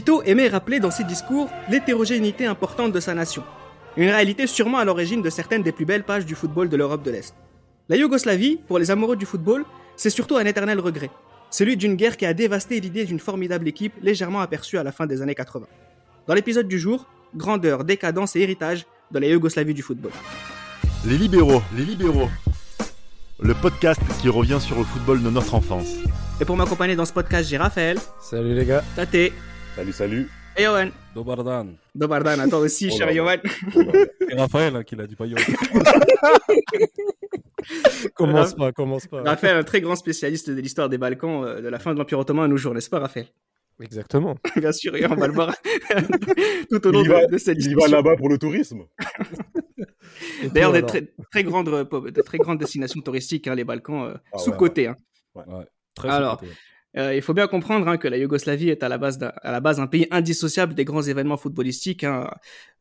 Tito aimait rappeler dans ses discours l'hétérogénéité importante de sa nation, une réalité sûrement à l'origine de certaines des plus belles pages du football de l'Europe de l'Est. La Yougoslavie, pour les amoureux du football, c'est surtout un éternel regret, celui d'une guerre qui a dévasté l'idée d'une formidable équipe légèrement aperçue à la fin des années 80. Dans l'épisode du jour, grandeur, décadence et héritage de la Yougoslavie du football. Les libéraux, les libéraux. Le podcast qui revient sur le football de notre enfance. Et pour m'accompagner dans ce podcast, j'ai Raphaël, Salut les gars. Tate Salut, salut. et Johan. Dobardan. Dobardan, à toi aussi, Oh cher là Johan. C'est Raphaël hein, qui l'a dit, pas Yo. Commence pas, commence pas. Raphaël, un très grand spécialiste de l'histoire des Balkans, euh, de la fin de l'Empire Ottoman à nos jours, n'est-ce pas, Raphaël? Exactement. Bien sûr, et on va le voir tout au long Il va, de, cette il y va discussion. là-bas pour le tourisme. D'ailleurs, des très, très, grandes, euh, de très grandes destinations touristiques, hein, les Balkans, euh, Ah ouais, sous-cotés. hein. Très Alors, sous-côté. Euh, il faut bien comprendre hein, que la Yougoslavie est à la, base à la base un pays indissociable des grands événements footballistiques. hein,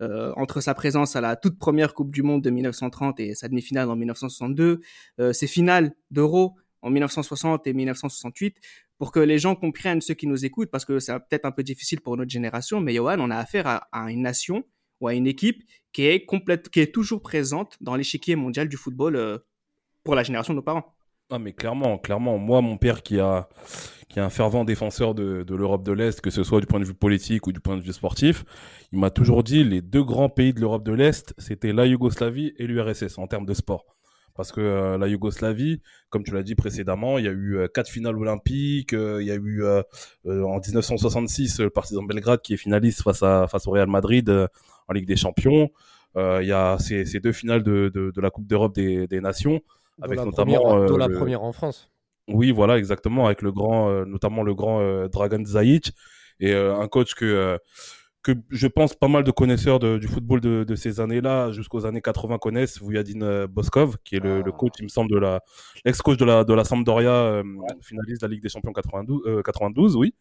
euh, entre sa présence à la toute première Coupe du Monde de 1930 et sa demi-finale en 1962, euh, ses finales d'Euro en 1960 et 1968, pour que les gens comprennent ceux qui nous écoutent, parce que c'est peut-être un peu difficile pour notre génération, mais Johan, on a affaire à, une nation ou à une équipe qui est complète, qui est toujours présente dans l'échiquier mondial du football pour la génération de nos parents. Ah, mais clairement, clairement, moi, mon père qui a, qui est un fervent défenseur de, de l'Europe de l'Est, que ce soit du point de vue politique ou du point de vue sportif, il m'a toujours dit les deux grands pays de l'Europe de l'Est, c'était la Yougoslavie et l'URSS en termes de sport. Parce que euh, la Yougoslavie, comme tu l'as dit précédemment, il y a eu euh, quatre finales olympiques, euh, il y a eu en 1966 le Partizan Belgrade qui est finaliste face, à, face au Real Madrid en Ligue des Champions. Il y a ces, ces deux finales de, de, de la Coupe d'Europe des, des Nations. Avec la notamment, première, la première en France. Oui, voilà, exactement, avec le grand, euh, notamment le grand euh, Dragan Zajic et euh, un coach que euh, que je pense pas mal de connaisseurs de- du football de, de ces années-là jusqu'aux années 80 connaissent, Vujadin Boskov, qui est le, Ah. le coach, il me semble, de la l'ex-coach de la de la Sampdoria, finaliste de la Ligue des Champions 92, euh, 92 oui.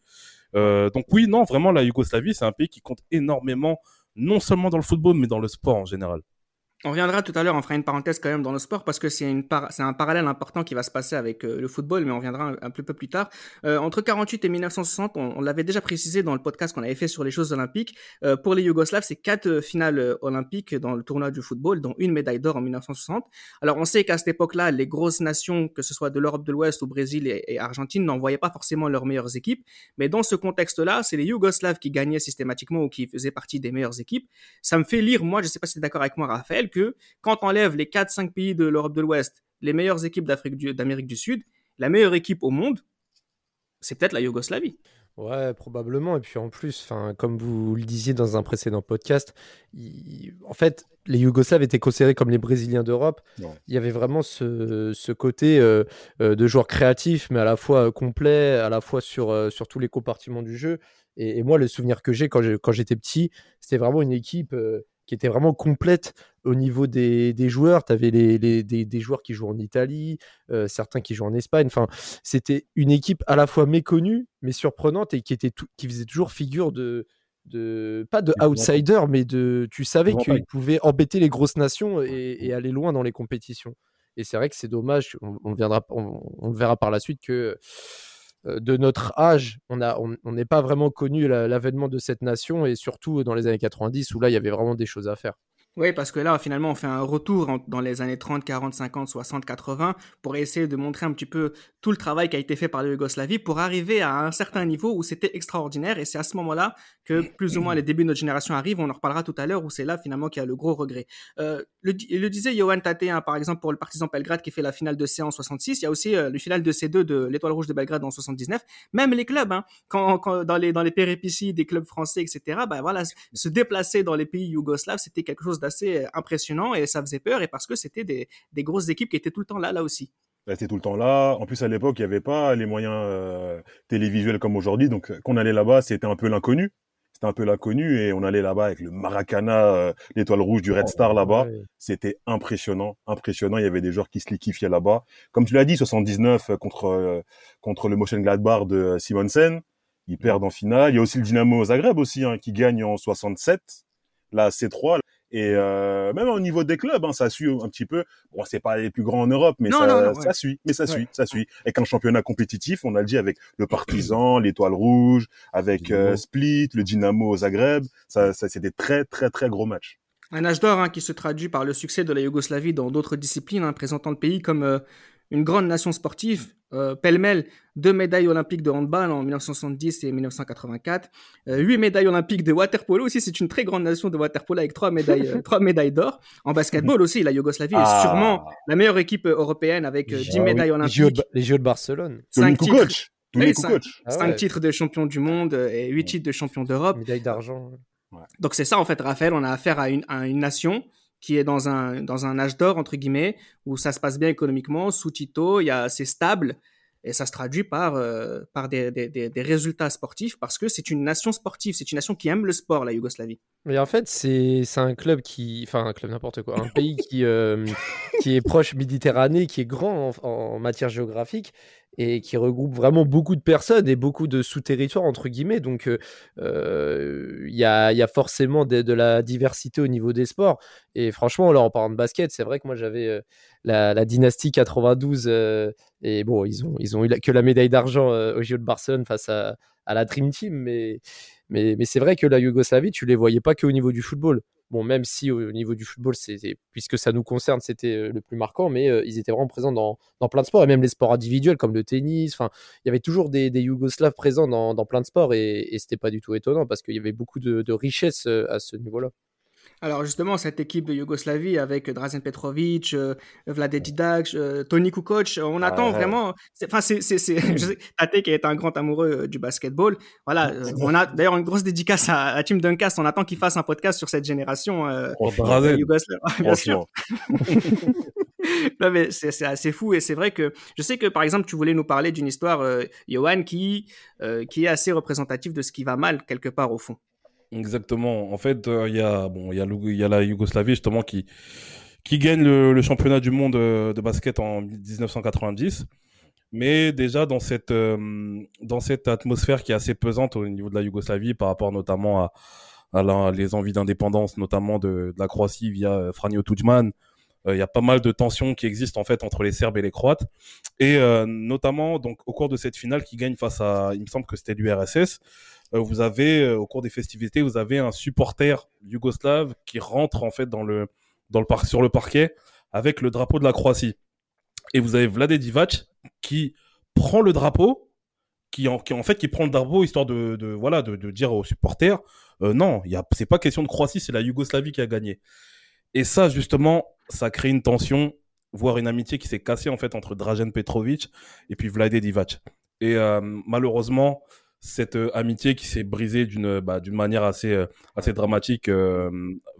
Donc oui, non, vraiment, la Yougoslavie, c'est un pays qui compte énormément, non seulement dans le football, mais dans le sport en général. On reviendra tout à l'heure, on fera une parenthèse quand même dans le sport parce que c'est par- un parallèle important qui va se passer avec euh, le football, mais on reviendra un, peu, plus tard. Euh, entre 48 et 1960, on, on l'avait déjà précisé dans le podcast qu'on avait fait sur les choses olympiques. euh, pour les Yougoslaves, c'est quatre euh, finales euh, olympiques dans le tournoi du football, dont une médaille d'or en 1960. Alors on sait qu'à cette époque-là, les grosses nations, que ce soit de l'Europe de l'Ouest ou Brésil et, et Argentine, n'envoyaient pas forcément leurs meilleures équipes. Mais dans ce contexte-là, c'est les Yougoslaves qui gagnaient systématiquement ou qui faisaient partie des meilleures équipes. Ça me fait lire, moi, je sais pas si tu es d'accord avec moi, Raphaël, que quand on enlève les 4-5 pays de l'Europe de l'Ouest, les meilleures équipes d'Afrique du- d'Amérique du Sud, la meilleure équipe au monde, c'est peut-être la Yougoslavie. Ouais, probablement. Et puis en plus, enfin, comme vous le disiez dans un précédent podcast, il- en fait, les Yougoslaves étaient considérés comme les Brésiliens d'Europe. Il y avait vraiment ce, ce côté euh, euh, de joueurs créatifs, mais à la fois euh, complet, à la fois sur, euh, sur tous les compartiments du jeu. Et, et moi, le souvenir que j'ai quand j'ai- quand j'étais petit, c'était vraiment une équipe euh, qui était vraiment complète au niveau des, des joueurs. Tu avais les, les- des, des joueurs qui jouent en Italie, euh, certains qui jouent en Espagne. Enfin, c'était une équipe à la fois méconnue, mais surprenante et qui, était tout- qui faisait toujours figure de, de pas de outsider, mais de tu savais qu'ils pouvaient embêter les grosses nations et, et aller loin dans les compétitions. Et c'est vrai que c'est dommage, on, on, viendra, on, verra par la suite que de notre âge, on n'est pas vraiment connu la- l'avènement de cette nation et surtout dans les années 90 où là il y avait vraiment des choses à faire. Oui, parce que là, finalement, on fait un retour en- dans les années 30, 40, 50, 60, 80 pour essayer de montrer un petit peu tout le travail qui a été fait par la Yougoslavie pour arriver à un certain niveau où c'était extraordinaire. Et c'est à ce moment-là que plus ou moins les débuts de notre génération arrivent. On en reparlera tout à l'heure où c'est là, finalement, qu'il y a le gros regret. Euh, le, le disait Johan Tate, hein, par exemple, pour le Partizan Belgrade qui fait la finale de C en 66. Il y a aussi euh, le final de C2 de l'Étoile Rouge de Belgrade en 79. Même les clubs, hein, quand, quand- dans, les, dans les péripéties des clubs français, etc., bah, voilà, se déplacer dans les pays yougoslaves, c'était quelque chose d'assez euh, impressionnant et ça faisait peur et parce que c'était des, des grosses équipes qui étaient tout le temps là, là aussi. Elle était tout le temps là. En plus, à l'époque, il n'y avait pas les moyens euh, télévisuels comme aujourd'hui. Donc, quand on allait là-bas, c'était un peu l'inconnu. C'était un peu l'inconnu et on allait là-bas avec le Maracana, euh, l'étoile rouge du Red Star là-bas. Ouais. C'était impressionnant, impressionnant. Il y avait des joueurs qui se liquifiaient là-bas. Comme tu l'as dit, 79 euh, contre euh, contre le Motion Gladbach de euh, Simonsen. Ils perdent en finale. Il y a aussi le Dynamo Zagreb aussi hein, qui gagne en 67. La C3. Et euh, même au niveau des clubs, hein, ça suit un petit peu. Bon, c'est pas les plus grands en Europe, mais Non, ça, non, non, ça ouais. suit. Mais ça Ouais. suit, ça suit. Et qu'un championnat compétitif, on a le dit avec le Partizan, l'Étoile Rouge, avec euh. Split, le Dynamo Zagreb, ça, ça c'est des très très très gros matchs. Un âge d'or hein, qui se traduit par le succès de la Yougoslavie dans d'autres disciplines, hein, présentant le pays comme euh, une grande nation sportive. Euh, Pêle-mêle, deux médailles olympiques de handball en 1970 et 1984, euh, huit médailles olympiques de waterpolo aussi. C'est une très grande nation de waterpolo avec trois médailles, euh, trois médailles d'or. En basketball aussi, la Yougoslavie est Ah. sûrement la meilleure équipe européenne avec euh, 10 Ah oui, médailles les JO, de, olympiques, les JO de Barcelone. cinq titres, Oui. Ah cinq ouais. titres de champion du monde et huit titres de champion d'Europe. Médaille d'argent. Donc c'est ça en fait, Raphaël, on a affaire à une, à une nation qui est dans un, dans un âge d'or, entre guillemets, où ça se passe bien économiquement, sous Tito, c'est stable, et ça se traduit par, euh, par des, des, résultats sportifs, parce que c'est une nation sportive, c'est une nation qui aime le sport, la Yougoslavie. Mais en fait, c'est un club qui. Enfin, un club n'importe quoi. Un pays qui, euh, qui est proche Méditerranée, qui est grand en matière géographique et qui regroupe vraiment beaucoup de personnes et beaucoup de sous-territoires, entre guillemets. Donc, euh, euh, il y, a, forcément de, la diversité au niveau des sports. Et franchement, là, en parlant de basket, c'est vrai que moi, j'avais euh, la, dynastie 92. euh, et bon, ils ont, ils ont eu la- que la médaille d'argent au JO de Barcelone face à, à la Dream Team. Mais, mais, mais c'est vrai que la Yougoslavie, tu les voyais pas qu'au niveau du football. Bon, même si au niveau du football, puisque ça nous concerne, c'était euh, le plus marquant, mais euh, ils étaient vraiment présents dans, plein de sports, et même les sports individuels comme le tennis. Enfin, il y avait toujours des, Yougoslaves présents dans, plein de sports, et, et c'était pas du tout étonnant parce qu'il y avait beaucoup de, de richesse euh, à ce niveau-là. Alors justement, cette équipe de Yougoslavie avec Drazen Petrovic, euh, Vlade Didac, euh, Tony Kukoc, on attend ouais. vraiment. Enfin, c'est, Tate qui est un grand amoureux euh, du basketball. Voilà, euh, on a d'ailleurs une grosse dédicace à, à Tim Duncast. On attend qu'il fasse un podcast sur cette génération euh, Franchement, Drazen. yougoslave. Bien sûr. Non, mais c'est, c'est assez fou et c'est vrai que je sais que par exemple tu voulais nous parler d'une histoire, euh, Johan, qui euh, qui est assez représentative de ce qui va mal quelque part au fond. Exactement. En fait, euh, il y a bon, il y a la Yougoslavie justement qui qui gagne le, le championnat du monde euh, de basket en 1990. Mais déjà dans cette euh, dans cette atmosphère qui est assez pesante au niveau de la Yougoslavie par rapport notamment à, à la- les envies d'indépendance, notamment de, de la Croatie via Franjo Tudjman. Euh, Il y a pas mal de tensions qui existent en fait entre les Serbes et les Croates, et euh, notamment donc au cours de cette finale qui gagne face à, il me semble que c'était l'URSS, euh, vous avez au cours des festivités, vous avez un supporter yougoslave qui rentre en fait dans le dans le par sur le parquet avec le drapeau de la Croatie. Et vous avez Vlade Divac qui prend le drapeau, qui en, fait qui prend le drapeau histoire de, voilà de, dire aux supporters non, il y a c'est pas question de Croatie, c'est la Yougoslavie qui a gagné. Et ça justement, ça crée une tension, voire une amitié qui s'est cassée en fait entre Dražen Petrovic et puis Vlade Divac. Et euh, malheureusement, cette euh, amitié qui s'est brisée d'une bah, d'une manière assez euh, assez dramatique euh,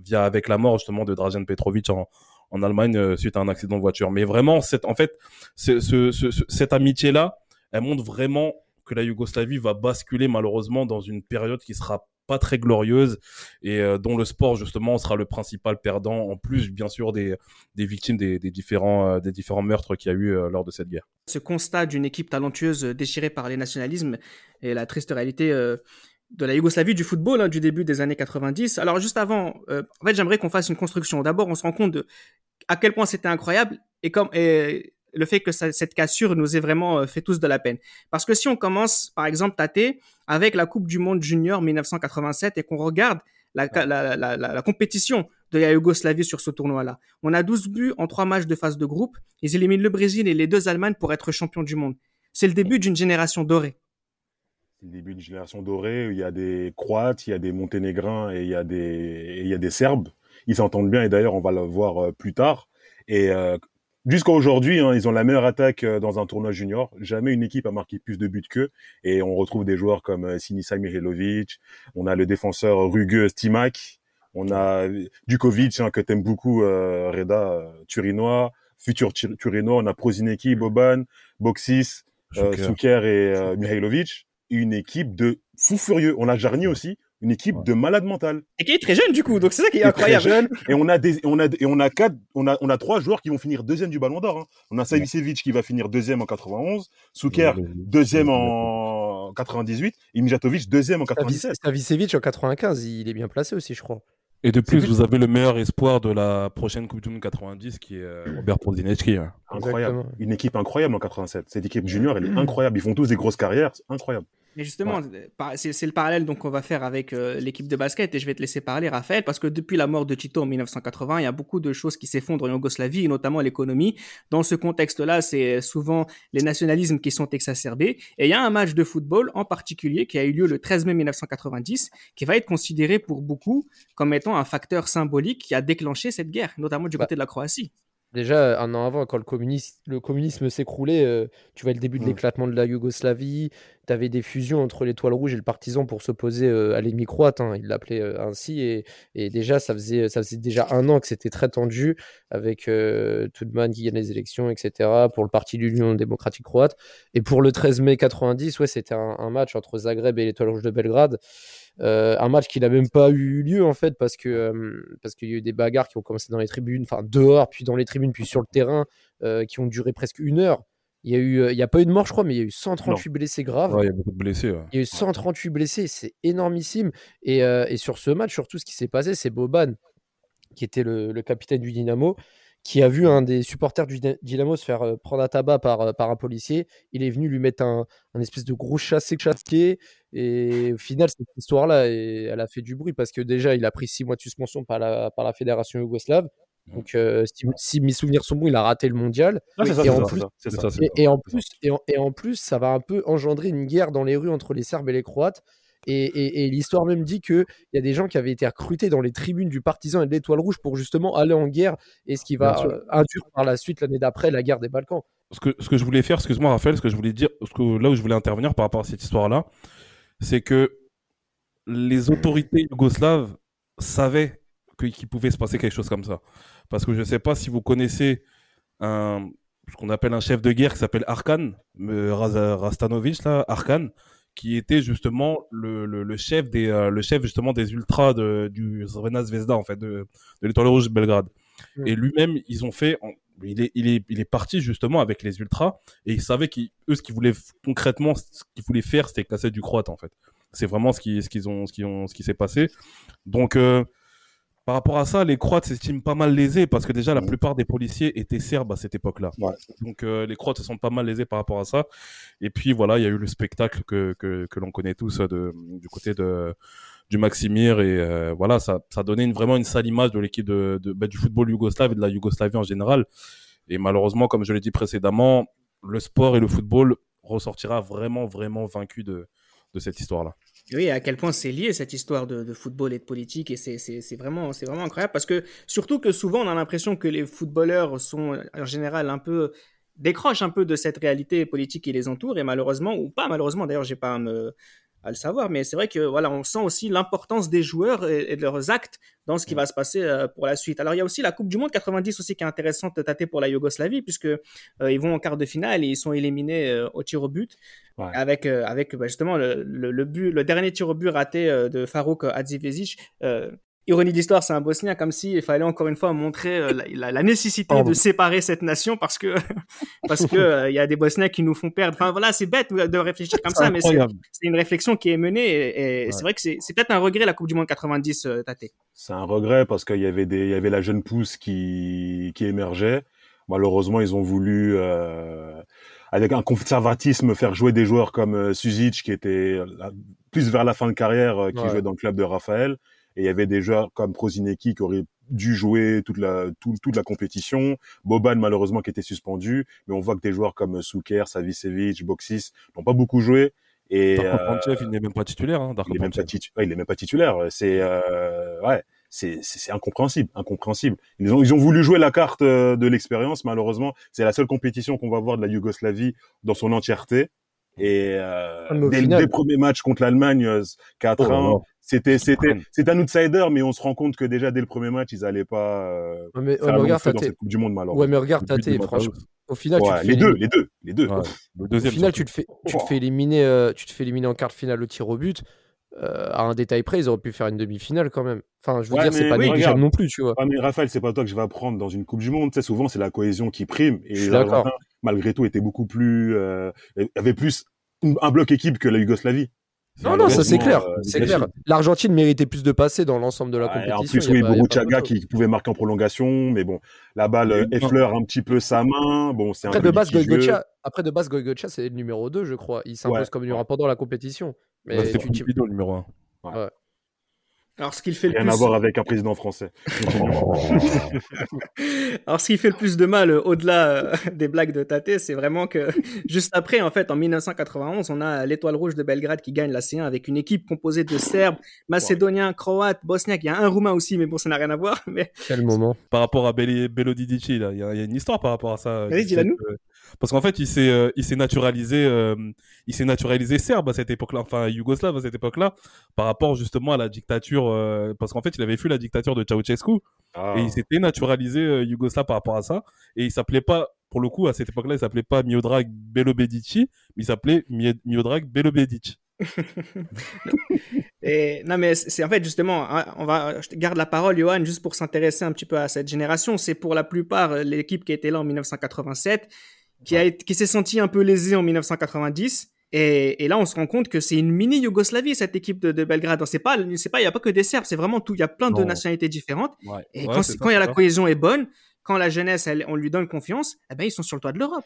via avec la mort justement de Dražen Petrovic en en Allemagne euh, suite à un accident de voiture. Mais vraiment, cette, en fait, ce, ce, ce- ce- cette amitié-là, elle montre vraiment que la Yougoslavie va basculer malheureusement dans une période qui sera pas très glorieuse et euh, dont le sport justement sera le principal perdant en plus bien sûr des, des victimes des, des différents euh, des différents meurtres qu'il y a eu euh, lors de cette guerre. ce constat d'une équipe talentueuse déchirée par les nationalismes et la triste réalité de la Yougoslavie du football hein, du début des années 90. Alors juste avant, en fait, j'aimerais qu'on fasse une construction. D'abord, on se rend compte de à quel point c'était incroyable et comme et le fait que ça- cette cassure nous ait vraiment euh, fait tous de la peine. Parce que si on commence, par exemple, Tate avec la Coupe du Monde Junior 1987 et qu'on regarde la, la, la, la, la compétition de la Yougoslavie sur ce tournoi-là, on a 12 buts en trois matchs de phase de groupe. Ils éliminent le Brésil et les deux Allemagnes pour être champions du monde. C'est le début d'une génération dorée. C'est le début d'une génération dorée. où Il y a des Croates, il y a des Monténégrins et il y a des, et il y a des Serbes. Ils s'entendent bien et d'ailleurs on va le voir euh, plus tard. Et euh, jusqu'à aujourd'hui, hein, ils ont la meilleure attaque euh, dans un tournoi junior. Jamais une équipe a marqué plus de buts qu'eux. Et on retrouve des joueurs comme euh, Sinisa Mihailovic. On a le défenseur rugueux Stimac. On a Dukovic hein, que t'aimes beaucoup, euh, Reda euh, Turinois, futur Tur- Turinois. On a Prozineki, Boban, Boxis, euh. Souker et euh, Mihailovic. Une équipe de fous furieux. On a Jarny aussi, une équipe de malade mental. Et qui est très jeune du coup, donc c'est ça qui est incroyable. très jeune. Et on a des, on a, et on a quatre, on a, on a trois joueurs qui vont finir deuxième du Ballon d'Or. hein. On a Savicevic qui va finir deuxième en 91, Souker deuxième en 98, et Mijatovic deuxième en 97. Savicevic en 95, il est bien placé aussi, je crois. Et de plus, vous avez le meilleur espoir de la prochaine Coupe du Monde 90 qui est euh, Robert Podzinski. hein. Incroyable. Une équipe incroyable en 87. Cette équipe junior, elle est incroyable. Ils font tous des grosses carrières. C'est incroyable. Mais justement, euh, c'est le parallèle donc qu'on va faire avec euh, l'équipe de basket et je vais te laisser parler, Raphaël, parce que depuis la mort de Tito en 1980, il y a beaucoup de choses qui s'effondrent en Yougoslavie, notamment l'économie. Dans ce contexte-là, c'est souvent les nationalismes qui sont exacerbés. Et il y a un match de football en particulier qui a eu lieu le 13 mai 1990, qui va être considéré pour beaucoup comme étant un facteur symbolique qui a déclenché cette guerre, notamment du Bah, côté de la Croatie. Déjà, un an avant, quand le communisme, le communisme s'écroulait, euh, tu vois le début de l'éclatement de la Yougoslavie, tu des fusions entre l'étoile rouge et le partisan pour s'opposer euh, à l'ennemi croate, hein, il l'appelait euh, ainsi, et, déjà, ça faisait, déjà un an que c'était très tendu, avec euh, Tudman qui gagne les élections, etc., pour le parti de l'Union démocratique croate. Et pour le 13 mai 90, ouais, c'était un, un match entre Zagreb et l'étoile rouge de Belgrade. Euh, un match qui n'a même pas eu lieu en fait parce que parce qu'il y a eu des bagarres qui ont commencé dans les tribunes, enfin dehors, puis dans les tribunes, puis sur le terrain, qui ont duré presque une heure. Il y a eu, euh, il y a pas eu de mort, je crois, mais il y a eu 138 blessés graves. Ouais, il y a beaucoup de blessés. ouais. Il y a eu 138 blessés, c'est énormissime. Et, euh, et sur ce match, surtout, ce qui s'est passé, c'est Boban, qui était le, le capitaine du Dynamo, qui a vu un des supporters du Dyna- Dynamo se faire euh, prendre à tabac par, par un policier. Il est venu lui mettre un, un espèce de gros chassé chassé. Et au final, cette histoire-là, elle a fait du bruit parce que déjà, il a pris six mois de suspension par la, par la fédération yougoslave. Donc, euh, si, si mes souvenirs sont bons, il a raté le mondial. Ah, ça, et en ça, plus- ça, c'est C'est ça. ça, c'est Et, et en plus, et, en, et en plus, ça va un peu engendrer une guerre dans les rues entre les Serbes et les Croates. Et, et- et l'histoire même dit qu'il y a des gens qui avaient été recrutés dans les tribunes du Partisan et de l'Étoile Rouge pour justement aller en guerre, et ce qui va euh, induire par la suite, l'année d'après, la guerre des Balkans. ce que, ce que je voulais faire, excuse-moi Raphaël, ce que je voulais dire, ce que, là où je voulais intervenir par rapport à cette histoire-là, c'est que les autorités yougoslaves savaient qu'il pouvait se passer quelque chose comme ça. Parce que je ne sais pas si vous connaissez un, ce qu'on appelle un chef de guerre qui s'appelle Arkan, euh, Rastanovic, là, Arkan, qui était justement le, le, le chef des, euh, le chef justement des ultras de, du Crvena Zvezda, en fait, de, de l'étoile rouge de Belgrade. Mm. Et lui-même, ils ont fait, il est, il est, il est parti justement avec les ultras et ils savaient qu'eux, ce qu'ils voulaient concrètement, ce qu'ils voulaient faire, c'était casser du croate en fait. C'est vraiment ce qui, ce qu'ils ont, ce qui ont, ce qui s'est passé. Donc, euh, par rapport à ça, les Croates s'estiment pas mal lésés parce que déjà la Mhm. plupart des policiers étaient serbes à cette époque-là. Ouais. Donc euh, les Croates se sont pas mal lésés par rapport à ça. Et puis voilà, il y a eu le spectacle que, que, que l'on connaît tous euh, de, du côté de du Maximir et euh, voilà, ça, ça donnait une, vraiment une sale image de l'équipe de, de, bah, du football yougoslave et de la Yougoslavie en général. Et malheureusement, comme je l'ai dit précédemment, le sport et le football ressortira vraiment vraiment vaincu de, de cette histoire-là. Oui, à quel point c'est lié cette histoire de, football et de politique et c'est vraiment vraiment incroyable parce que surtout que souvent on a l'impression que les footballeurs sont en général un peu décrochent un peu de cette réalité politique qui les entoure et malheureusement ou pas malheureusement d'ailleurs j'ai pas à me à le savoir mais c'est vrai que voilà on sent aussi l'importance des joueurs et, et de leurs actes dans ce qui va se passer euh, pour la suite. Alors il y a aussi la Coupe du Monde 90 aussi qui est intéressante de tâter pour la Yougoslavie puisque euh, ils vont en quart de finale et ils sont éliminés euh, au tir au but Ouais. avec euh, avec bah, justement le, le, le but le dernier tir au but raté euh, de Farouk Hadzivezic euh, ironie d'histoire c'est un Bosnien comme si il fallait encore une fois montrer euh, la, la, la nécessité de séparer cette nation parce que parce que euh, il y a des Bosniens qui nous font perdre enfin voilà c'est bête de réfléchir comme ça mais c'est une réflexion qui est menée et, et Ouais. c'est vrai que c'est peut-être un regret la Coupe du Monde 90 euh, Tate C'est un regret parce qu'il y avait des, il y avait la jeune pousse qui, qui émergeait. Malheureusement, ils ont voulu, euh, avec un conservatisme, faire jouer des joueurs comme Suzic, qui était plus vers la fin de carrière, qui Ouais. jouait dans le club de Raphaël. Et il y avait des joueurs comme Prozineki qui auraient dû jouer toute la, tout- toute la compétition. Boban, malheureusement, qui était suspendu. Mais on voit que des joueurs comme Souker, Savicevic, Boxis n'ont pas beaucoup joué. Et, Darko euh, il n'est même pas titulaire. Hein, il est même pas Panchev. titu- ouais, il est même pas titulaire. C'est euh, ouais, c'est incompréhensible, incompréhensible. Ils ont ils ont voulu jouer la carte euh, de l'expérience. Malheureusement, c'est la seule compétition qu'on va voir de la Yougoslavie dans son entièreté. Et euh, Ah, au dès, final- le premier match contre l'Allemagne, euh, 4-1, Oh là là. c'était c'était c'est un outsider, mais on se rend compte que déjà dès le premier match, ils allaient pas euh, Ouais, mais, ouais, mais regarde, dans cette Coupe du Monde malheureusement. ouais, mais regarde, Tate, franchement, au final, tu Ouais, te fais les deux, éliminer- les deux, les deux. Ouais. Le Au final, surtout. tu te fais, tu te fais éliminer, euh, tu te fais éliminer en quart de finale au tir au but. Euh, à un détail près, ils auraient pu faire une demi-finale quand même. Enfin, je veux Ouais, dire, c'est pas oui, négligeable regarde. non plus, tu vois. Ah, mais Raphaël, c'est pas toi que je vais apprendre dans une Coupe du Monde. Tu sais, souvent, c'est la cohésion qui prime. Et Je suis les d'accord. Argentins, malgré tout, étaient beaucoup plus, euh, avaient plus un bloc équipe que la Yougoslavie. Non, non, ça c'est clair. euh, c'est clair. L'Argentine méritait plus de passer dans l'ensemble de la Ouais, compétition. en plus, il y a oui, pas- il y a pas Boruchaga photo. qui pouvait marquer en prolongation, mais bon, la balle euh, effleure un petit peu sa main. Bon, c'est un Après peu de base. Goicoechea, après de base, c'est le numéro 2, je crois. Il s'impose Ouais, comme numéro 1 pendant la compétition. Mais Bah, tu- tu- le numéro 1. Alors, ce qu'il fait le Rien plus. à voir avec un président français. Alors, ce qui fait le plus de mal, euh, au-delà euh, des blagues de Tate, c'est vraiment que juste après, en fait, en 1991, on a l'Étoile Rouge de Belgrade qui gagne la C1 avec une équipe composée de Serbes, Macédoniens, Croates, Bosniaques. Il y a un Roumain aussi, mais bon, ça n'a rien à voir. Mais Quel moment. Par rapport à Belli- Bello Didici, là, il y, a il y a une histoire par rapport à ça. Vas-y, dis-la nous. que- Parce qu'en fait, il s'est, euh, il s'est naturalisé, euh, il s'est naturalisé serbe à cette époque-là, enfin yougoslave à cette époque-là, par rapport justement à la dictature, euh, parce qu'en fait, il avait fui la dictature de Ceausescu Ah. et il s'était naturalisé yougoslave par rapport à ça, et il s'appelait pas, pour le coup, à cette époque-là, il s'appelait pas Miodrag Belobedici, mais il s'appelait Mi- Miodrag Belobedic. Et non, mais c'est en fait justement, hein, on va, je te garde la parole, Johan, juste pour s'intéresser un petit peu à cette génération. C'est pour la plupart l'équipe qui était là en 1987, qui a qui s'est sentie un peu lésée en 1990. Et, et là, on se rend compte que c'est une mini Yougoslavie cette équipe de, de Belgrade. C'est pas, c'est pas, il y a pas que des Serbes, c'est vraiment tout. Il y a plein de Non. nationalités différentes. Ouais. Et Ouais, quand, quand il y a la cohésion est bonne, quand la jeunesse, elle, on lui donne confiance, eh ben ils sont sur le toit de l'Europe.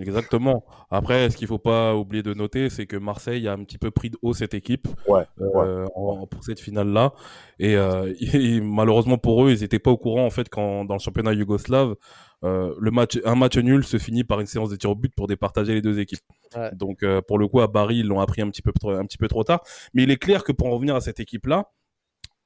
Exactement. Après, ce qu'il faut pas oublier de noter, c'est que Marseille a un petit peu pris de haut cette équipe Ouais, euh, en- pour cette finale-là. Et, euh, et malheureusement pour eux, ils n'étaient pas au courant en fait quand dans le championnat yougoslave, euh, le match, un match nul se finit par une séance de tir au but pour départager les deux équipes. Ouais. Donc euh, pour le coup, à Bari, ils l'ont appris un petit peu trop, un petit peu trop tard. Mais il est clair que pour en revenir à cette équipe-là,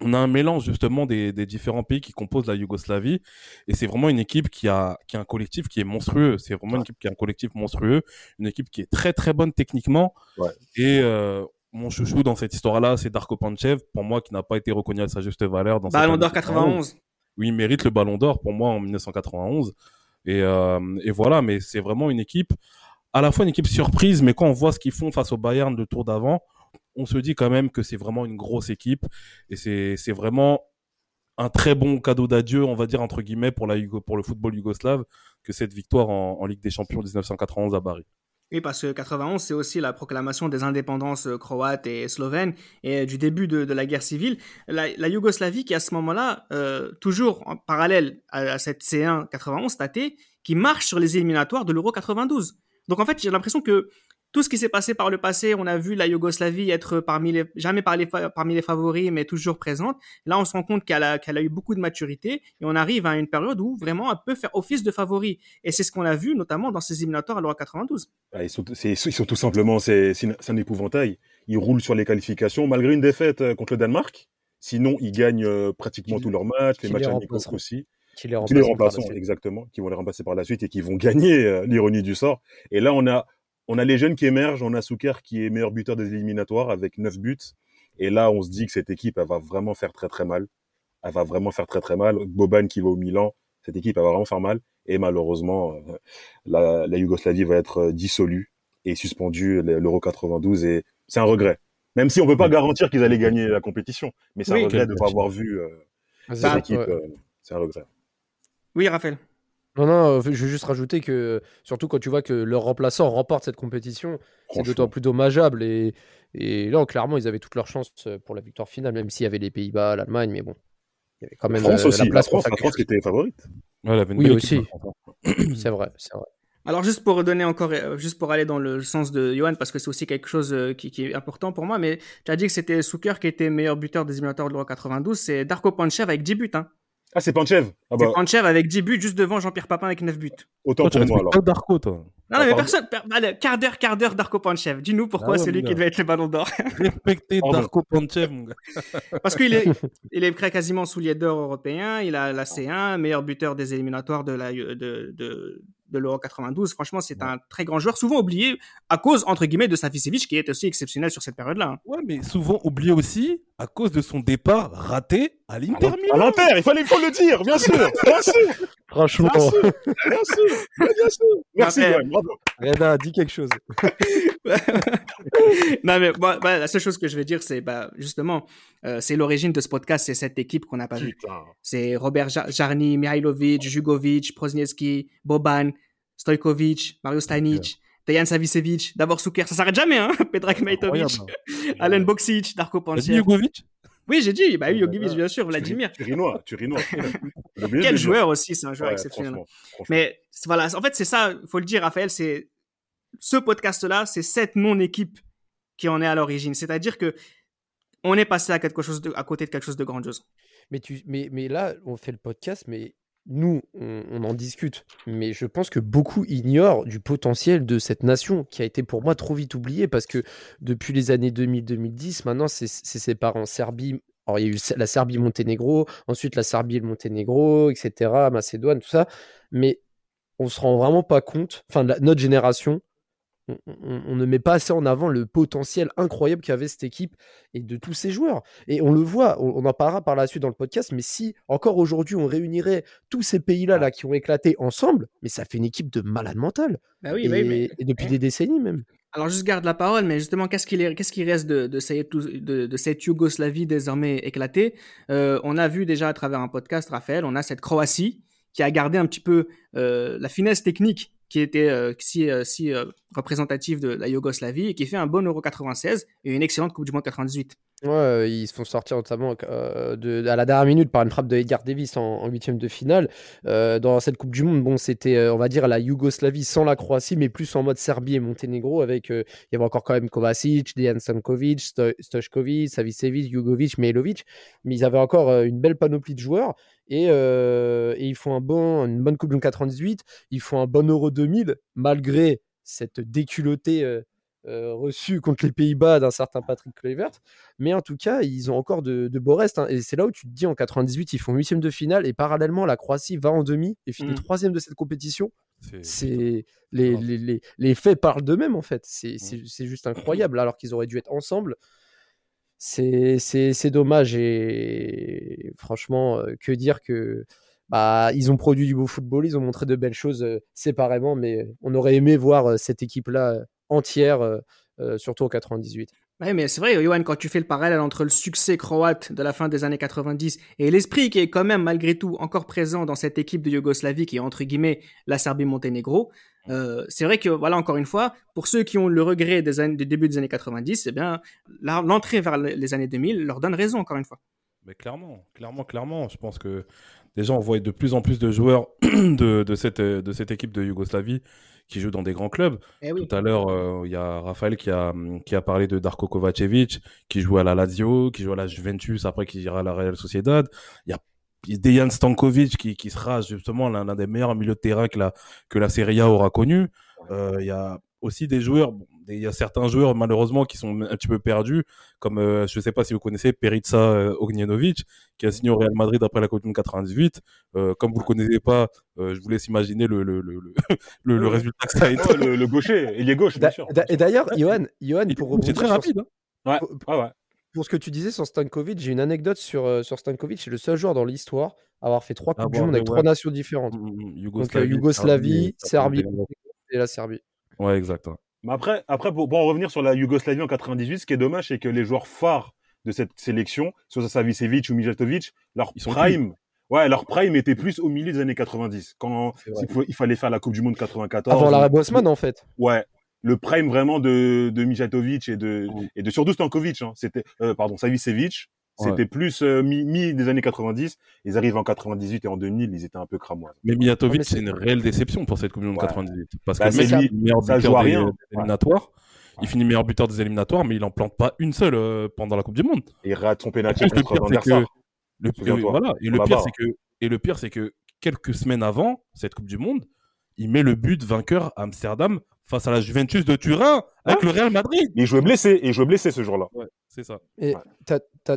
on a un mélange justement des, des différents pays qui composent la Yougoslavie et c'est vraiment une équipe qui a, qui a un collectif qui est monstrueux. C'est vraiment une équipe qui a un collectif monstrueux, une équipe qui est très très bonne techniquement. Ouais. Et euh, mon chouchou dans cette histoire-là, c'est Darko Panchev, pour moi qui n'a pas été reconnu à sa juste valeur dans Ballon d'or 91. oui, il mérite le ballon d'or pour moi en 1991. Et, euh, et voilà, mais c'est vraiment une équipe, à la fois une équipe surprise, mais quand on voit ce qu'ils font face au Bayern le tour d'avant, on se dit quand même que c'est vraiment une grosse équipe. Et c'est vraiment un très bon cadeau d'adieu, on va dire, entre guillemets, pour, la, pour le football yougoslave, que cette victoire en, Ligue des Champions 1991 à Bari. Oui, parce que 91, c'est aussi la proclamation des indépendances euh, croates et slovènes et du début de, la guerre civile. La, la Yougoslavie, qui à ce moment-là, euh, toujours en parallèle à, cette C1 91 statée, qui marche sur les éliminatoires de l'Euro 92. Donc en fait, j'ai l'impression que tout ce qui s'est passé par le passé, on a vu la Yougoslavie être parmi les, jamais par les fa- parmi les favoris, mais toujours présente. Là, on se rend compte qu'elle a, qu'elle a eu beaucoup de maturité et on arrive à une période où vraiment elle peut faire office de favori. Et c'est ce qu'on a vu notamment dans ces éliminatoires à l'Euro 92. Ah, ils, sont, c'est- ils sont tout simplement, c'est c'est une- c'est un épouvantail. Ils roulent sur les qualifications malgré une défaite euh, contre le Danemark. Sinon, ils gagnent euh, pratiquement Qui- tous leurs matchs, les qui matchs les amicaux remplaceront. aussi. Qui les suite. exactement, qui vont les remplacer par la suite et qui vont gagner euh, l'ironie du sort. Et là, on a, on a les jeunes qui émergent. On a Souker qui est meilleur buteur des éliminatoires avec 9 buts. Et là, on se dit que cette équipe, elle va vraiment faire très très mal. Elle va vraiment faire très très mal. Boban qui va au Milan, cette équipe, elle va vraiment faire mal. Et malheureusement, euh, la, la Yougoslavie va être euh, dissolue et suspendue le- l'Euro 92. Et c'est un regret. Même si on peut pas garantir qu'ils allaient gagner la compétition. Mais c'est Oui. un regret de ne pas avoir vu euh, cette ça, équipe. ouais. euh, c'est un regret. Oui, Raphaël. Non, non, euh, je veux juste rajouter que, surtout quand tu vois que leur remplaçant remporte cette compétition, c'est d'autant plus dommageable. Et, et là, clairement, ils avaient toutes leurs chances euh, pour la victoire finale, même s'il y avait les Pays-Bas, l'Allemagne, mais bon, il y avait quand même France euh, aussi. la La place pour France, la France qui était favorite. Ouais, elle avait une Oui, aussi. hein. C'est vrai, c'est vrai. Alors juste pour redonner encore, juste pour aller dans le sens de Johan, parce que c'est aussi quelque chose qui, qui est important pour moi, mais tu as dit que c'était Souker qui était meilleur buteur des éliminatoires de l'Euro 92, c'est Darko Panchev avec 10 buts. Hein. Ah, c'est Panchev. Ah bah, C'est Panchev avec 10 buts juste devant Jean-Pierre Papin avec 9 buts. autant Toi, pour moi alors. pas Darko, toi. Non, non, Ah, mais pardon. personne, per- allez, quart d'heure, quart d'heure Darko Panchev. Dis-nous pourquoi Ah ouais, c'est lui qui devait être le ballon d'or. Respectez. Darko Panchev, mon gars. Parce qu'il est, il est quasiment soulier d'or européen, il a la C1, meilleur buteur des éliminatoires de la, de, de, de l'Euro 92. Franchement, c'est un très grand joueur, souvent oublié à cause, entre guillemets, de Saficevic, qui est aussi exceptionnel sur cette période-là. Ouais, mais souvent oublié aussi à cause de son départ raté à l'Inter À Milan. l'Inter, il fallait, il faut le dire, bien sûr, bien sûr, Franchement, bien sûr, bien sûr, bien sûr. Merci. Reda, dis quelque chose. non, mais bah, la seule chose que je vais dire, c'est bah, justement, euh, c'est l'origine de ce podcast, c'est cette équipe qu'on n'a pas vue. C'est Robert Ja- Jarny, Mihailovic, Jugovic, Proznieski, Boban, Stojkovic, Mario Stanic, Dejan Savicevic, Davor Suker, ça s'arrête jamais, hein Pedrag Majtovic, Alen Boksic, Darko Pancic. Oui, j'ai dit, bah oui, bien sûr, Vladimir. Turinois, Turinois. Quel joueur aussi, c'est un joueur exceptionnel. Mais voilà, en fait, c'est ça, faut le dire, Raphaël, c'est ce podcast-là, c'est cette non-équipe qui en est à l'origine. C'est-à-dire que on est passé à quelque chose à côté de quelque chose de grandiose. Mais, tu, mais, là, on fait le podcast, mais nous, on, en discute. Mais je pense que beaucoup ignorent du potentiel de cette nation qui a été pour moi trop vite oubliée parce que depuis les années 2000-2010, maintenant, c'est séparé en Serbie. Alors, il y a eu la Serbie-Monténégro, ensuite la Serbie le Monténégro, etc., Macédoine, tout ça. Mais on se rend vraiment pas compte, enfin, notre génération, on, ne met pas assez en avant le potentiel incroyable qu'avait cette équipe et de tous ces joueurs. Et on le voit, on, en parlera par la suite dans le podcast, mais si encore aujourd'hui on réunirait tous ces pays-là là, qui ont éclaté ensemble, mais ça fait une équipe de malade mental. Bah oui, et, et depuis des décennies même. Alors, juste garde la parole, mais justement, qu'est-ce qu'il reste de, cette, Yougoslavie désormais éclatée? Euh, On a vu déjà à travers un podcast, Raphaël, on a cette Croatie qui a gardé un petit peu euh, la finesse technique qui était euh, si, euh, euh, représentatif de la Yougoslavie et qui fait un bon Euro 96 et une excellente Coupe du Monde 98. Ouais, ils se font sortir notamment de, à la dernière minute par une frappe de Edgar Davis en huitième de finale. dans cette Coupe du Monde, bon, c'était, on va dire, la Yougoslavie sans la Croatie, mais plus en mode Serbie et Monténégro. Avec, il y avait encore quand même Kovacic, Dejan Stankovic, Stojkovic, Savicevic, Jugovic, Mihailovic. Mais ils avaient encore une belle panoplie de joueurs. Euh, et, ils font une bonne Coupe du 98, ils font un bon Euro 2000, malgré cette déculottée euh, reçue contre les Pays-Bas d'un certain Patrick Kluivert. Mais en tout cas, ils ont encore de, beaux restes. Hein. Et c'est là où tu te dis, en 98, ils font huitième de finale, et parallèlement, la Croatie va en demi et finit mmh. troisième de cette compétition. C'est les, les, les, faits parlent d'eux-mêmes en fait. C'est mmh. juste incroyable. Alors qu'ils auraient dû être ensemble, c'est dommage et franchement, euh, que dire que bah, ils ont produit du beau football, ils ont montré de belles choses euh, séparément, mais on aurait aimé voir euh, cette équipe-là entière, surtout en 98. Oui, mais c'est vrai, Johan, quand tu fais le parallèle entre le succès croate de la fin des années 90 et l'esprit qui est quand même malgré tout encore présent dans cette équipe de Yougoslavie qui est entre guillemets la Serbie-Monténégro, euh, c'est vrai que, voilà, encore une fois, pour ceux qui ont le regret des, années, des débuts des années 90, eh bien, l'entrée vers les années 2000 leur donne raison, encore une fois. Mais clairement, clairement, clairement. Je pense que déjà, on voit de plus en plus de joueurs de, de, cette, de cette équipe de Yougoslavie qui jouent dans des grands clubs. Eh Tout à l'heure, euh, il y a Raphaël qui a, qui a parlé de Darko Kovacevic, qui joue à la Lazio, qui joue à la Juventus, après qui ira à la Real Sociedad. Il y a Dejan Stankovic qui, qui sera justement l'un des meilleurs milieux de terrain que la, que la Serie A aura connu. Euh, il y a aussi des joueurs, il y a certains joueurs malheureusement qui sont un petit peu perdus, comme euh, je ne sais pas si vous connaissez Perica euh, Ognjenovic, qui a signé au Real Madrid après la Coupe du 98. Euh, comme vous le connaissez pas, je vous laisse imaginer le, le, le, le, le résultat que ça a été. le, gaucher, il est gauche, bien sûr. Et d'ailleurs, Johan, Johan pour C'est très rapide. Hein. Ouais. ouais pour ce que tu disais sur Stankovic, j'ai une anecdote sur, euh, sur Stankovic. C'est le seul joueur dans l'histoire à avoir fait trois ah Coupes du Monde avec trois nations différentes. Mmh, mmh, Donc euh, Yougoslavie, Serbie, et la Serbie. Ouais, exact. Mais après, après pour, en revenir sur la Yougoslavie en 98, ce qui est dommage, c'est que les joueurs phares de cette sélection, soit Savicevic ou Mijatovic, leur prime, ouais, leur prime était plus au milieu des années 90, quand il, fallait faire la Coupe du Monde 94. Avant la Bosman, en fait. Ouais, le prime vraiment de, de Mijatovic et de, et de surtout Stankovic. Hein. C'était, euh, pardon, Savicevic. C'était plus euh, mi, des années 90. Ils arrivent en 98 et en 2000, ils étaient un peu cramois. Mais Mijatovic, c'est une réelle déception pour cette Coupe du Monde 98. Parce bah, que meilleur buteur des, éliminatoires. Il finit meilleur buteur des éliminatoires, mais il en plante pas une seule euh, pendant la Coupe du Monde. Et il rate son pénalty contre Van der Le, voilà. Et le pire, c'est que, et le pire, c'est que quelques semaines avant cette Coupe du Monde, il met le but vainqueur à Amsterdam face à la Juventus de Turin avec hein le Real Madrid. Il jouait blessé, il jouait blessé ce jour-là. Ouais, c'est ça. Et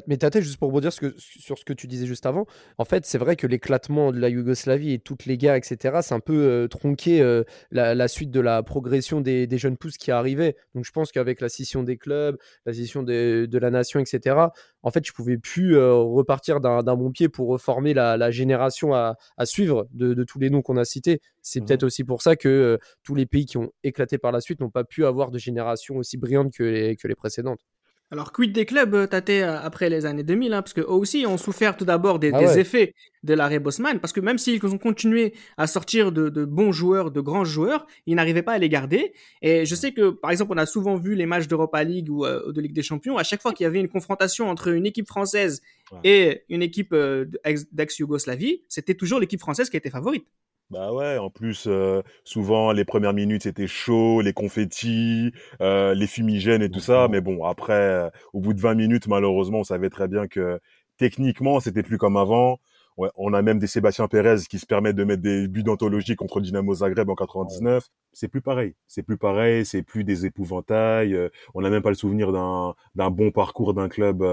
mais Tate, juste pour ce sur ce que tu disais juste avant, en fait, c'est vrai que l'éclatement de la Yougoslavie et toutes les gars, etc., c'est un peu euh, tronqué euh, la, suite de la progression des, jeunes pousses qui arrivaient. Donc je pense qu'avec la scission des clubs, la scission de la nation, etc., en fait, je pouvais plus euh, repartir d'un bon pied pour reformer la, génération à, suivre de, tous les noms qu'on a cités. C'est mmh peut-être aussi pour ça que tous les pays qui ont éclaté par la suite n'ont pas pu avoir de génération aussi brillante que les, que les précédentes. Alors, quid des clubs, euh, Tate, euh, après les années 2000 hein, Parce qu'eux aussi ont souffert tout d'abord des, Ah des effets de l'arrêt Bosman. Parce que même s'ils ont continué à sortir de, de bons joueurs, de grands joueurs, ils n'arrivaient pas à les garder. Et je sais que, par exemple, on a souvent vu les matchs d'Europa League ou euh, de Ligue des Champions. À chaque fois qu'il y avait une confrontation entre une équipe française et une équipe euh, d'ex- d'ex-Yougoslavie, c'était toujours l'équipe française qui était favorite. Bah ouais, en plus, euh, souvent, les premières minutes, c'était chaud, les confettis, euh, les fumigènes et tout ça. Mais bon, après, euh, au bout de 20 minutes, malheureusement, on savait très bien que techniquement, c'était plus comme avant. Ouais, on a même des Sébastien Pérez qui se permettent de mettre des buts d'anthologie contre Dynamo Zagreb en 99. C'est plus pareil. C'est plus pareil. C'est plus des épouvantails. on n'a même pas le souvenir d'un d'un bon parcours d'un club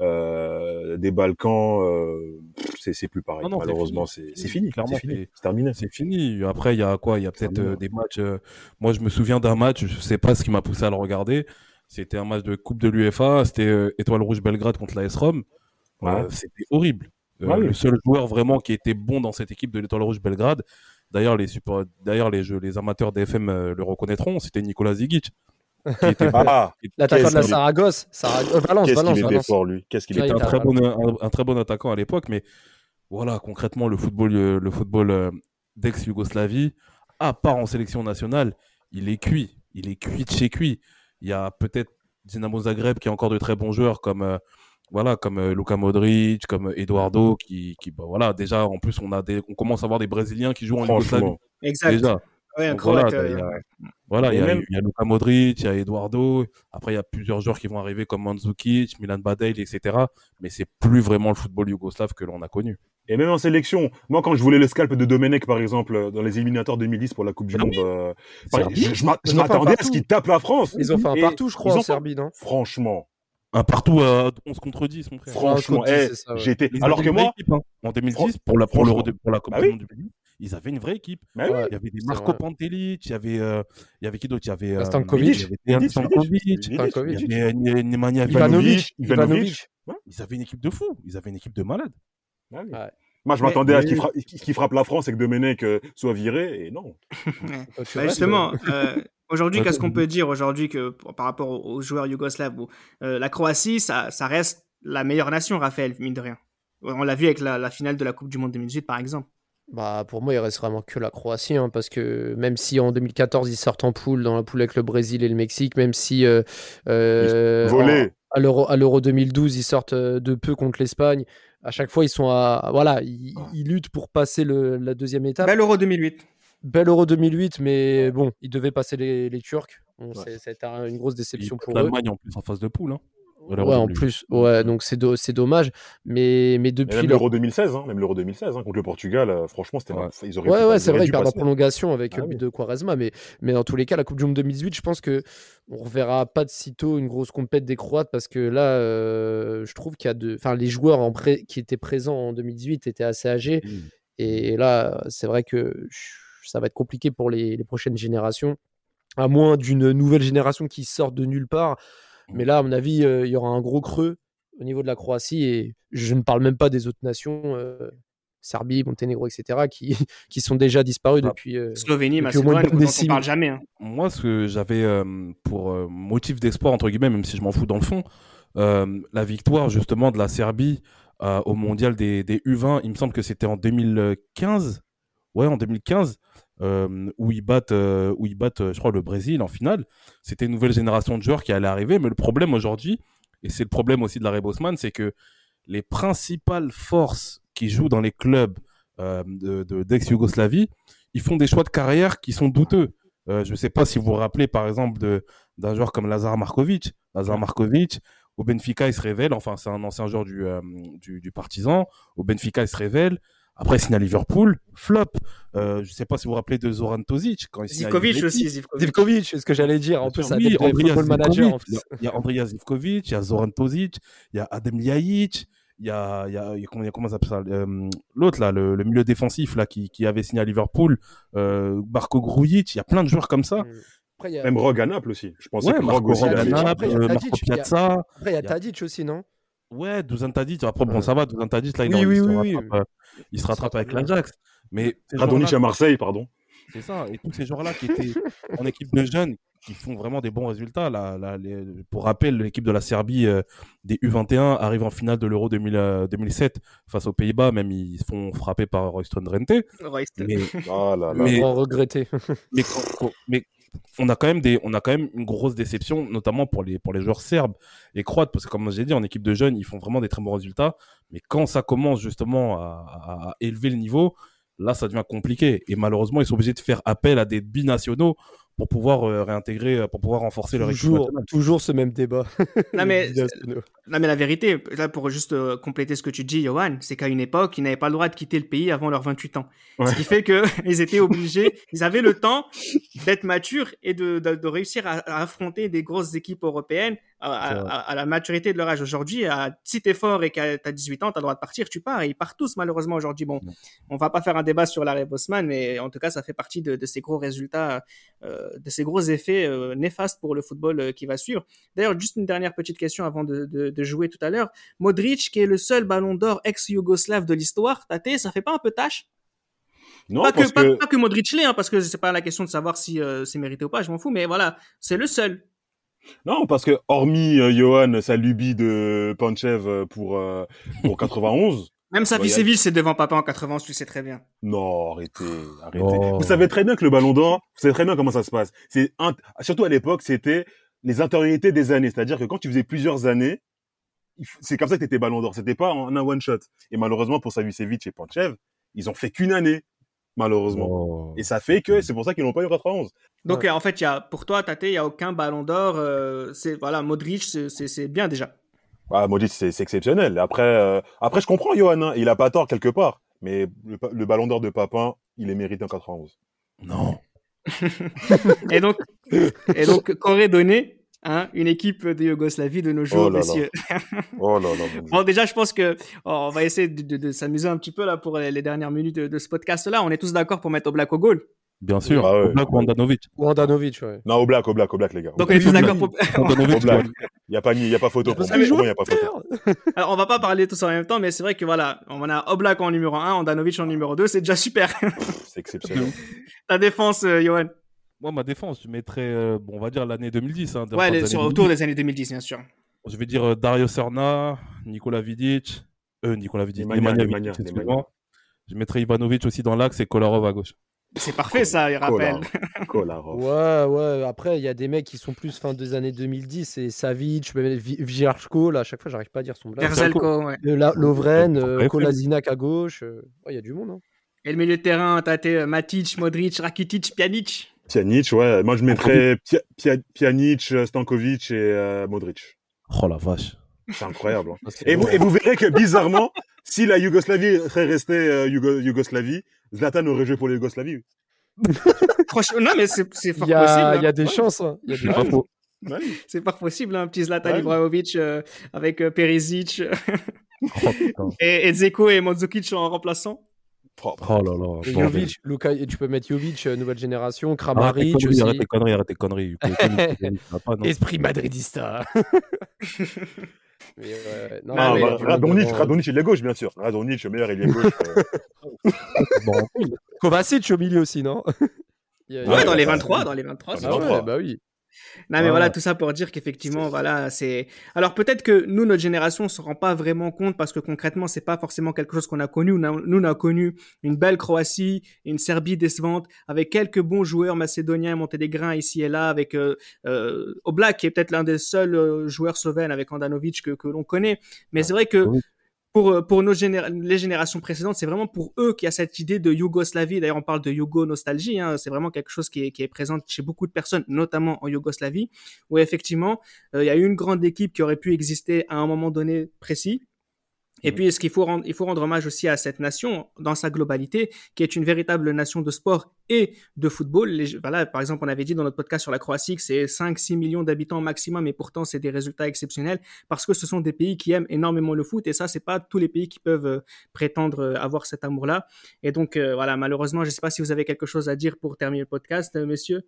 euh, des Balkans. euh, c'est plus pareil. Non, non, c'est Malheureusement, c'est fini. Clairement, C'est terminé. C'est fini. Après, il y a quoi? Il y a peut-être euh, des matchs. Moi, je me souviens d'un match. Je sais pas ce qui m'a poussé à le regarder. C'était un match de Coupe de l'UEFA. C'était Étoile Rouge Belgrade contre la S-Rom. Ouais. C'était horrible. Ouais. Le seul joueur vraiment qui était bon dans cette équipe de l'Étoile Rouge Belgrade, d'ailleurs les les jeux, les amateurs d'FM le reconnaîtront, c'était Nicolas Zigic. Qui était, Ah, L'attaquant de la Saragosse, Saragosse- euh, Valence, qu'est-ce Valence, qu'il était Valence. fort, lui? Qu'est-ce qu'il était il un était très fort. bon un, un très bon attaquant à l'époque, mais voilà concrètement le football euh, le football euh, d'ex-Yougoslavie, à part en sélection nationale, il est cuit, il est cuit de chez cuit. Il y a peut-être Dinamo Zagreb qui a encore de très bons joueurs comme euh, voilà comme euh, Luka Modric, comme Eduardo qui qui bah, voilà déjà en plus on a des on commence à avoir des Brésiliens qui jouent en Yougoslavie Franchement. Exact. déjà. Ouais, un voilà, Croate, il y a- euh, Voilà, il y, a, même- il y a Luka Modric, il y a Eduardo. Après, il y a plusieurs joueurs qui vont arriver comme Mandzukic, Milan Badel, etc. Mais c'est plus vraiment le football yougoslave que l'on a connu. Et même en sélection, moi quand je voulais le scalp de Domenech par exemple euh, dans les éliminatoires 2010 pour la Coupe du Monde, euh, je, m'attendais à ce qu'il tape la France. Ils ont fait un partout, je crois, en Serbie, non? Franchement, Un partout à 11 contre 10, mon frère. franchement, contre dix, eh, ouais. j'étais. Alors que moi, équipe, hein. en 2010, pour la, pour, l'Euro de- pour la Coupe Bah du oui. Monde du 2010, ils avaient une vraie équipe. bah Ouais. Il y avait des Marco. Pantelic, il y avait, euh, il y avait qui d'autre? Il y avait euh, Stankovic. il y avait Stankovic, il y avait Ne- Nemanja Ivanovic, Ivanovic. Ils avaient une équipe de fous. Ils avaient une équipe de malades. Ah. Ouais. Moi, je m'attendais à ce qu'il frappe, la France et que Domenech euh, soit viré, et non. Bah, justement, euh, aujourd'hui, Ouais, qu'est-ce qu'on peut dire aujourd'hui que par rapport aux, joueurs yougoslaves bon, euh, La Croatie, ça, ça reste la meilleure nation, Raphaël, mine de rien. On l'a vu avec la, la finale de la Coupe du Monde 2018, par exemple. Bah, pour moi, il reste vraiment que la Croatie, hein, parce que même si en 2014 ils sortent en poule, dans la poule avec le Brésil et le Mexique, même si euh, euh, Volé. en- à l'Euro à l'Euro 2012 ils sortent euh, de peu contre l'Espagne, à chaque fois ils sont à voilà, ils, ils luttent pour passer le- la deuxième étape. Bel Euro 2008. Bel Euro 2008, mais bon, ils devaient passer les, les Turcs. Bon, Ouais. c'est- C'était un- une grosse déception pour eux. l'Allemagne en plus en phase de poule. Hein. Ouais, en 2008. plus, ouais, donc c'est do- c'est dommage. Mais, mais depuis même leur l'Euro 2016, hein, même l'Euro 2016 hein, contre le Portugal, euh, franchement, c'était Ouais. ils auraient Ouais, pu- ouais, c'est vrai, ils perdent en prolongation avec Ah le but oui. de Quaresma, mais, mais dans tous les cas, la Coupe du Monde 2018, je pense que on reverra pas de sitôt une grosse compète des Croates parce que là, euh, je trouve qu'il y a de, enfin, les joueurs en pré- qui étaient présents en 2018 étaient assez âgés, Mmh. et là, c'est vrai que ça va être compliqué pour les, les prochaines générations, à moins d'une nouvelle génération qui sorte de nulle part. Mais là, à mon avis, euh, il y aura un gros creux au niveau de la Croatie, et je ne parle même pas des autres nations. euh, Serbie, Monténégro, etc., qui, qui sont déjà disparus Ah, depuis. euh, Slovénie, depuis Macédoine, on décennie. parle jamais. hein. moi, ce que j'avais euh, pour euh, motif d'espoir, entre guillemets, même si je m'en fous dans le fond, euh, la victoire justement de la Serbie euh, au mondial des, des U20, il me semble que c'était en 2015. Ouais, en 2015, euh, où ils battent, euh, où ils battent, euh, je crois, le Brésil en finale. C'était une nouvelle génération de joueurs qui allait arriver. Mais le problème aujourd'hui, et c'est le problème aussi de la Bosman, c'est que les principales forces qui jouent dans les clubs euh, de- de- d'ex-Yougoslavie, ils font des choix de carrière qui sont douteux. Je ne sais pas si vous vous rappelez, par exemple, d'un joueur comme Lazar Markovic. Lazar Markovic, au Benfica, il se révèle. Enfin, c'est un ancien joueur du, du, du Partizan. Au Benfica, il se révèle. Après, il signe à Liverpool. Flop. Euh, je ne sais pas si vous vous rappelez de Zoran Tozic. Quand il Zivkovic aussi, Zivkovic. Zivkovic, c'est ce que j'allais dire. En plus, ça Oui, Andrija Manager. en plus. Il y a- il y a Andrija Zivkovic, il y a Zoran Tozic, il y a Adem Ljajic, il y a, il y a, il y a- comment, comment ça s'appelle ça euh, L'autre, là, le, le milieu défensif là, qui, qui avait signé à Liverpool, euh, Barco Grujic, il y a plein de joueurs comme ça. Après, il y a, Même Rogue à Naples aussi. Je pensais Ouais, que Rogue Marco aussi. Après, euh, il y a- Tadic aussi, non Ouais, Dusan Tadic. Après, bon, ça va, Dusan Tadic, là, il, Oui, en- il oui, se oui, oui. rattrape, euh, il se rattrape avec l'Ajax. Mais à Marseille, pardon. c'est ça. Et tous ces joueurs-là qui étaient en équipe de jeunes, qui font vraiment des bons résultats. Là, là, les- pour rappel, l'équipe de la Serbie euh, des U21 arrive en finale de l'Euro 2000, euh, 2007 face aux Pays-Bas. Même ils se font frapper par Royston Drenthe. Royston. Mais, Ah là là. Mais- Grand regretté. mais, quand- quand- mais on a quand même une grosse déception, notamment pour les, joueurs serbes et croates, parce que comme j'ai dit, en équipe de jeunes, ils font vraiment des très bons résultats. Mais quand ça commence justement à élever le niveau, là, ça devient compliqué. Et malheureusement, ils sont obligés de faire appel à des binationaux pour pouvoir euh, réintégrer, euh, pour pouvoir renforcer leur équipe toujours, nationale. toujours ce même débat. Non, mais-. Non, la vérité, là, pour juste euh, compléter ce que tu dis, Johan, c'est qu'à une époque, ils n'avaient pas le droit de quitter le pays avant leurs 28 ans. Ce qui fait qu'ils étaient obligés, ils avaient le temps d'être matures et de, de, de réussir à, à affronter des grosses équipes européennes à, la maturité de leur âge. Aujourd'hui, à- si t'es fort et que t'as 18 ans, t'as le droit de partir, tu pars. Et ils partent tous, malheureusement, aujourd'hui. Bon, Ouais. on va pas faire un débat sur l'arrêt Bosman, mais en tout cas, ça fait partie de, de ces gros résultats, euh, de ces gros effets euh, néfastes pour le football euh, qui va suivre. D'ailleurs, juste une dernière petite question avant de, de, de jouer tout à l'heure. Modric, qui est le seul ballon d'or ex-yougoslave de l'histoire, Tate, ça fait pas un peu tâche? Non, pas, que, parce pas, que pas que Modric l'est, hein, parce que c'est pas la question de savoir si euh, c'est mérité ou pas, je m'en fous, mais voilà, c'est le seul. Non, parce que hormis euh, Johan, sa lubie de Panchev euh, pour euh, pour 91. Même Bah, y a- Savicevic, c'est devant papa en 80, tu le sais très bien. Non, arrêtez, arrêtez. Oh. Vous savez très bien que le Ballon d'Or, vous savez très bien comment ça se passe. C'est un- surtout à l'époque, c'était les intériorités des années, c'est-à-dire que quand tu faisais plusieurs années, c'est comme ça que t'étais Ballon d'Or. C'était pas en un one shot. Et malheureusement pour Savicevic et Panchev, ils ont fait qu'une année, malheureusement. Oh. Et ça fait que c'est pour ça qu'ils n'ont pas eu 91. Donc, en fait, il y a, pour toi, Tate, il n'y a aucun ballon d'or. euh, c'est, voilà, Modric, c'est, bien déjà. Ah, Modric, c'est exceptionnel. Après, euh, après, je comprends Johan. Hein, il a pas tort quelque part, mais le, le Ballon d'Or de Papin, il est mérité en 91. Non. Et donc, et donc qu'aurait donné hein, une équipe de Yougoslavie de nos jours, Oh là là. messieurs Oh là là. mon Dieu. Bon, déjà, je pense que oh, on va essayer de, de- de s'amuser un petit peu là pour les, les dernières minutes de, de ce podcast-là. On est tous d'accord pour mettre au black au goal. Bien sûr. Ah ouais. Oblak ou Andanovic. Ou Andanovic, ouais. Non, black, au black, les gars. Donc, on est tous d'accord pour. Andanovic, Oblak. Il y a pas, ni- y a pas photo. Pour moi, y a pas photo. Alors, on va pas parler tous en même temps, mais c'est vrai que voilà, on a Oblak en numéro 1, Andanovic en numéro 2, c'est déjà super. C'est exceptionnel. Ta défense, euh, Johan. Moi, ma défense, je mettrais, euh, bon, on va dire l'année 2010. Hein, Ouais, les- sur, autour 2010. des années 2010, bien sûr. Je vais dire euh, Dario Serna, Nikola Vidic, euh, Nicolas Vidic, Nemanja. Je mettrais Ivanovic aussi dans l'axe et Kolarov à gauche. C'est parfait, ça, il rappelle. Kolarov. Ouais, ouais. Après, il y a des mecs qui sont plus fin des années 2010. C'est Savic, Vierchko. Là, à chaque fois, j'arrive pas à dire son blague. Verzelko, ouais. Euh, Lovren, euh. Kolasinac à gauche. euh, Il y a du monde. Hein. Et le milieu de terrain, Tate, euh, Matic, Modric, Rakitic, Pjanic. Pjanic, ouais. Moi, je mettrais Pia- Pia- Pjanic, euh, Stankovic et euh, Modric. Oh la vache. C'est incroyable. hein. Et vous, et vous verrez que bizarrement, si la Yougoslavie serait restée euh, Yougo- Yougoslavie, Zlatan aurait joué pour la Yougoslavie. Franchement, non, mais c'est fort Il y possible. a, hein. il y a des chances. hein. Il y a des C'est pas faux. Ouais. C'est pas possible, un petit Zlatan Ouais. Ibrahimovic euh, avec euh, Perisic Oh, et, et Dzeko et Mandzukic en remplaçant. Oh là là. Jovic, Luka, tu peux mettre Jovic, euh, nouvelle génération, Arrête tes Kramaric conneries, aussi. arrête tes conneries, arrête tes conneries. Non. Esprit madridista. Mais, euh, non, Ah, mais- bah, du Radonic, monde, Radonic, il est gauche, bien sûr. Radonic, le meilleur, il est gauche. euh. Bon, Kovacic au milieu aussi, non? Il y a- il y a- Ouais, dans les bah, 23, dans les 23. Ah, ouais, 23. bah oui. Non, mais Ah. voilà, tout ça pour dire qu'effectivement, voilà, c'est. Alors peut-être que nous, notre génération, on se rend pas vraiment compte parce que concrètement, c'est pas forcément quelque chose qu'on a connu. On a- Nous, on a connu une belle Croatie, une Serbie décevante, avec quelques bons joueurs macédoniens montés des grains ici et là, avec euh, euh, Oblak, qui est peut-être l'un des seuls euh, joueurs slovènes avec Andanovic que, que l'on connaît. Mais c'est vrai que Oui. Pour, euh, pour nos les générations précédentes, c'est vraiment pour eux qu'il y a cette idée de Yougoslavie. D'ailleurs, on parle de Yougo-nostalgie. Hein. C'est vraiment quelque chose qui est, qui est présente chez beaucoup de personnes, notamment en Yougoslavie, où effectivement, euh, il y a une grande équipe qui aurait pu exister à un moment donné précis. Et Mhm. puis, ce qu'il faut rendre, il faut rendre hommage aussi à cette nation dans sa globalité, qui est une véritable nation de sport et de football. Les- voilà, par exemple, on avait dit dans notre podcast sur la Croatie que c'est 5-6 millions d'habitants maximum, et pourtant, c'est des résultats exceptionnels parce que ce sont des pays qui aiment énormément le foot, et ça, c'est pas tous les pays qui peuvent euh, prétendre euh, avoir cet amour-là. Et donc, euh, voilà, malheureusement, je sais pas si vous avez quelque chose à dire pour terminer le podcast, euh, messieurs.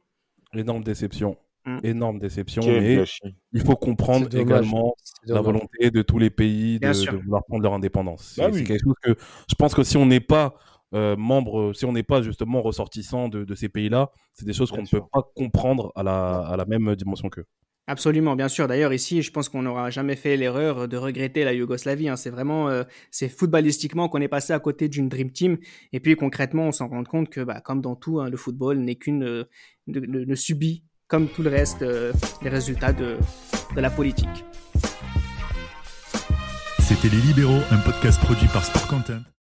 énorme déception. Mm. Énorme déception. Quel Mais gâchis. il faut comprendre également la volonté de tous les pays de, vouloir prendre leur indépendance. C'est Bah oui. c'est quelque chose que je pense que si on n'est pas euh, membre, si on n'est pas justement ressortissant de, de ces pays-là, c'est des choses qu'on ne peut pas comprendre à la, à la même dimension qu'eux. Absolument, bien sûr. D'ailleurs, ici, je pense qu'on n'aura jamais fait l'erreur de regretter la Yougoslavie. Hein. C'est vraiment, euh, c'est footballistiquement qu'on est passé à côté d'une dream team. Et puis concrètement, on s'en rend compte que, bah, comme dans tout, hein, le football n'est qu'une, euh, ne, subit comme tout le reste euh, les résultats de, de la politique. C'était Les Libéraux, un podcast produit par Sport Content.